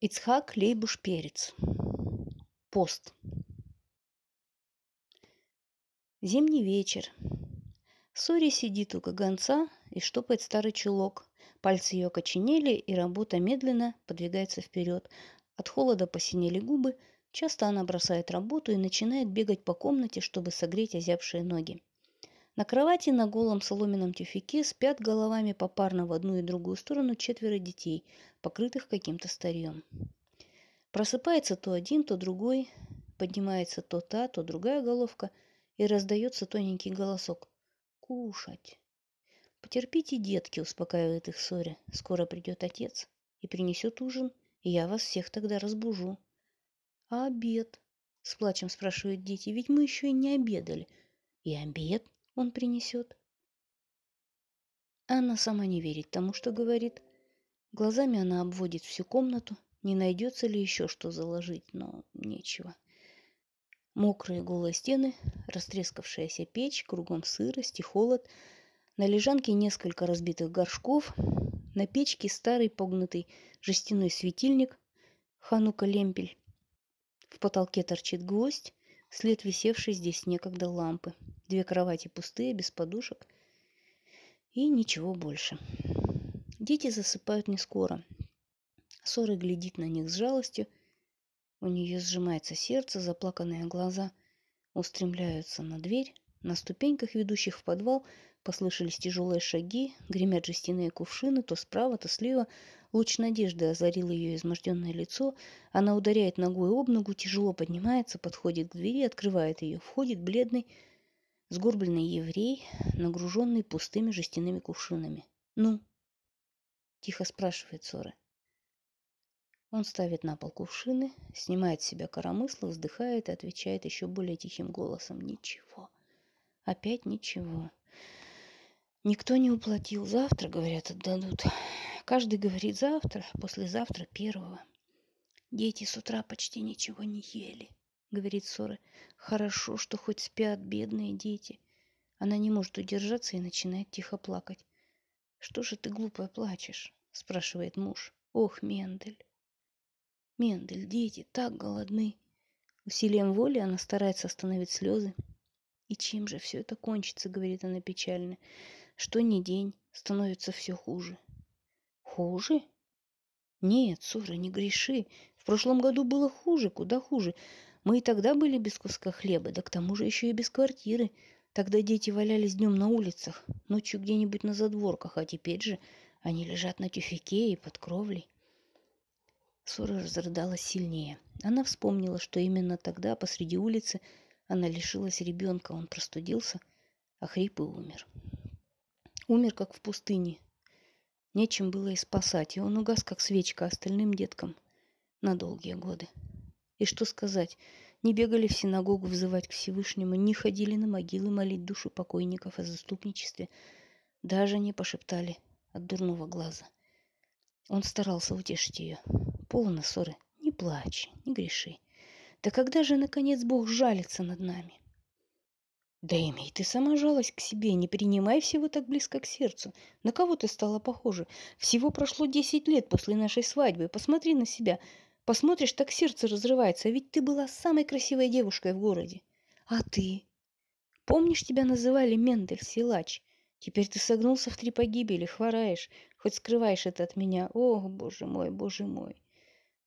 Ицхак Лейбуш Перец. Пост. Зимний вечер. Сори сидит у каганца и штопает старый чулок. Пальцы ее окоченели, и работа медленно подвигается вперед. От холода посинели губы. Часто она бросает работу и начинает бегать по комнате, чтобы согреть озябшие ноги. На кровати на голом соломенном тюфяке спят головами попарно в одну и другую сторону четверо детей, покрытых каким-то старьем. Просыпается то один, то другой, поднимается то та, то другая головка, и раздается тоненький голосок. «Кушать!» «Потерпите, детки», — успокаивает их Соря. «Скоро придет отец и принесет ужин, и я вас всех тогда разбужу». «А обед?» — с плачем спрашивают дети. «Ведь мы еще и не обедали». «И обед?» Он принесет. Анна сама не верит тому, что говорит. Глазами она обводит всю комнату, не найдется ли еще что заложить, но нечего. Мокрые голые стены, растрескавшаяся печь, кругом сырость и холод. На лежанке несколько разбитых горшков, на печке старый погнутый жестяной светильник, ханука лемпель. В потолке торчит гвоздь, след висевшей здесь некогда лампы. Две кровати пустые, без подушек. И ничего больше. Дети засыпают не скоро. Сора глядит на них с жалостью. У нее сжимается сердце, заплаканные глаза устремляются на дверь. На ступеньках, ведущих в подвал, послышались тяжелые шаги, гремят жестяные кувшины то справа, то слева. Луч надежды озарил ее изможденное лицо. Она ударяет ногой об ногу, тяжело поднимается, подходит к двери, открывает ее. Входит бледный, сгорбленный еврей, нагруженный пустыми жестяными кувшинами. «Ну?» – тихо спрашивает Сора. Он ставит на пол кувшины, снимает с себя коромысло, вздыхает и отвечает еще более тихим голосом. «Ничего. Опять ничего. Никто не уплатил. Завтра, говорят, отдадут. Каждый говорит завтра, послезавтра первого. Дети с утра почти ничего не ели, говорит Сора. Хорошо, что хоть спят бедные дети. Она не может удержаться и начинает тихо плакать. Что же ты глупая плачешь? спрашивает муж. Ох, Мендель. Мендель, дети так голодны. Усилием воли она старается остановить слезы. И чем же все это кончится, говорит она печально. Что ни день, становится все хуже. Хуже? Нет, Сура, не греши. В прошлом году было хуже, куда хуже. Мы и тогда были без куска хлеба, да к тому же еще и без квартиры. Тогда дети валялись днем на улицах, ночью где-нибудь на задворках, а теперь же они лежат на тюфяке и под кровлей. Сура разрыдалась сильнее. Она вспомнила, что именно тогда посреди улицы она лишилась ребенка. Он простудился, а хрип и умер. Умер, как в пустыне, Нечем было и спасать, и он угас, как свечка, остальным деткам на долгие годы. И что сказать, не бегали в синагогу взывать к Всевышнему, не ходили на могилы молить душу покойников о заступничестве, даже не пошептали от дурного глаза. Он старался утешить ее. Полно ссоры, не плачь, не греши. Да когда же, наконец, Бог жалится над нами? Да имей ты сама жалость к себе, не принимай всего так близко к сердцу. На кого ты стала похожа? Всего прошло десять лет после нашей свадьбы. Посмотри на себя. Посмотришь, так сердце разрывается, а ведь ты была самой красивой девушкой в городе. А ты? Помнишь, тебя называли Мендель, силач? Теперь ты согнулся в три погибели, хвораешь, хоть скрываешь это от меня. Ох, боже мой, боже мой.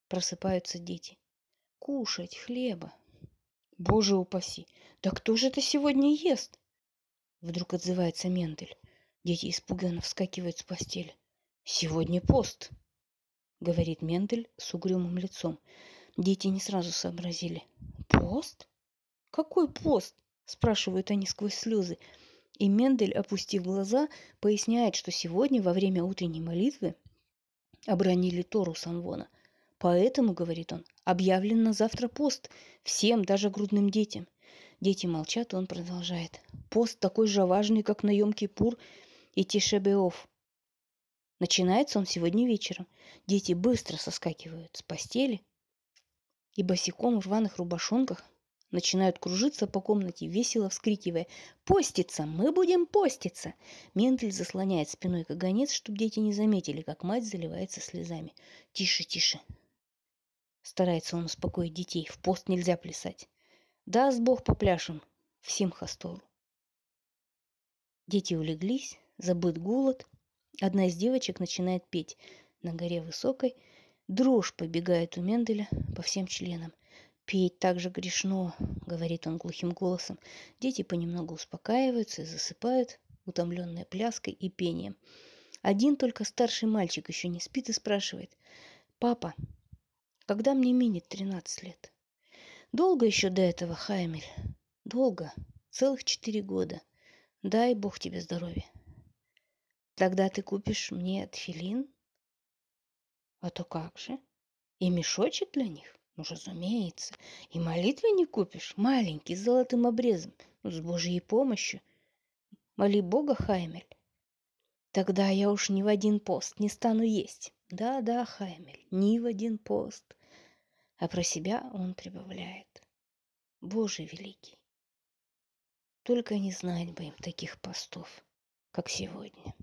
Просыпаются дети. Кушать хлеба, Боже упаси! Да кто же это сегодня ест? Вдруг отзывается Мендель. Дети испуганно вскакивают с постели. Сегодня пост, говорит Мендель с угрюмым лицом. Дети не сразу сообразили. Пост? Какой пост? Спрашивают они сквозь слезы. И Мендель, опустив глаза, поясняет, что сегодня во время утренней молитвы обронили Тору Самвона. Поэтому, говорит он, объявлен на завтра пост всем, даже грудным детям. Дети молчат, и он продолжает. Пост такой же важный, как на Йом-Кипур и Тишебеов. Начинается он сегодня вечером. Дети быстро соскакивают с постели и босиком в рваных рубашонках начинают кружиться по комнате, весело вскрикивая «Поститься! Мы будем поститься!» Мендель заслоняет спиной каганец, чтобы дети не заметили, как мать заливается слезами. «Тише, тише! Старается он успокоить детей. В пост нельзя плясать. Даст Бог попляшем в Симхас-Тору. Дети улеглись, забыт голод. Одна из девочек начинает петь. На горе высокой дрожь пробегает у Менделя по всем членам. «Петь так же грешно», — говорит он глухим голосом. Дети понемногу успокаиваются и засыпают, утомленные пляской и пением. Один только старший мальчик еще не спит и спрашивает. «Папа, когда мне минет тринадцать лет?» «Долго еще до этого, Хаймель?» «Долго. Целых четыре года. Дай Бог тебе здоровья». «Тогда ты купишь мне тфилин?» «А то как же? И мешочек для них?» Ну, разумеется. И молитвы не купишь, маленький, с золотым обрезом, ну, с Божьей помощью. Моли Бога, Хаймель. Тогда я уж ни в один пост не стану есть. Да-да, Хаймель, ни в один пост. А про себя он прибавляет. Боже великий, только не знать бы им таких постов, как сегодня.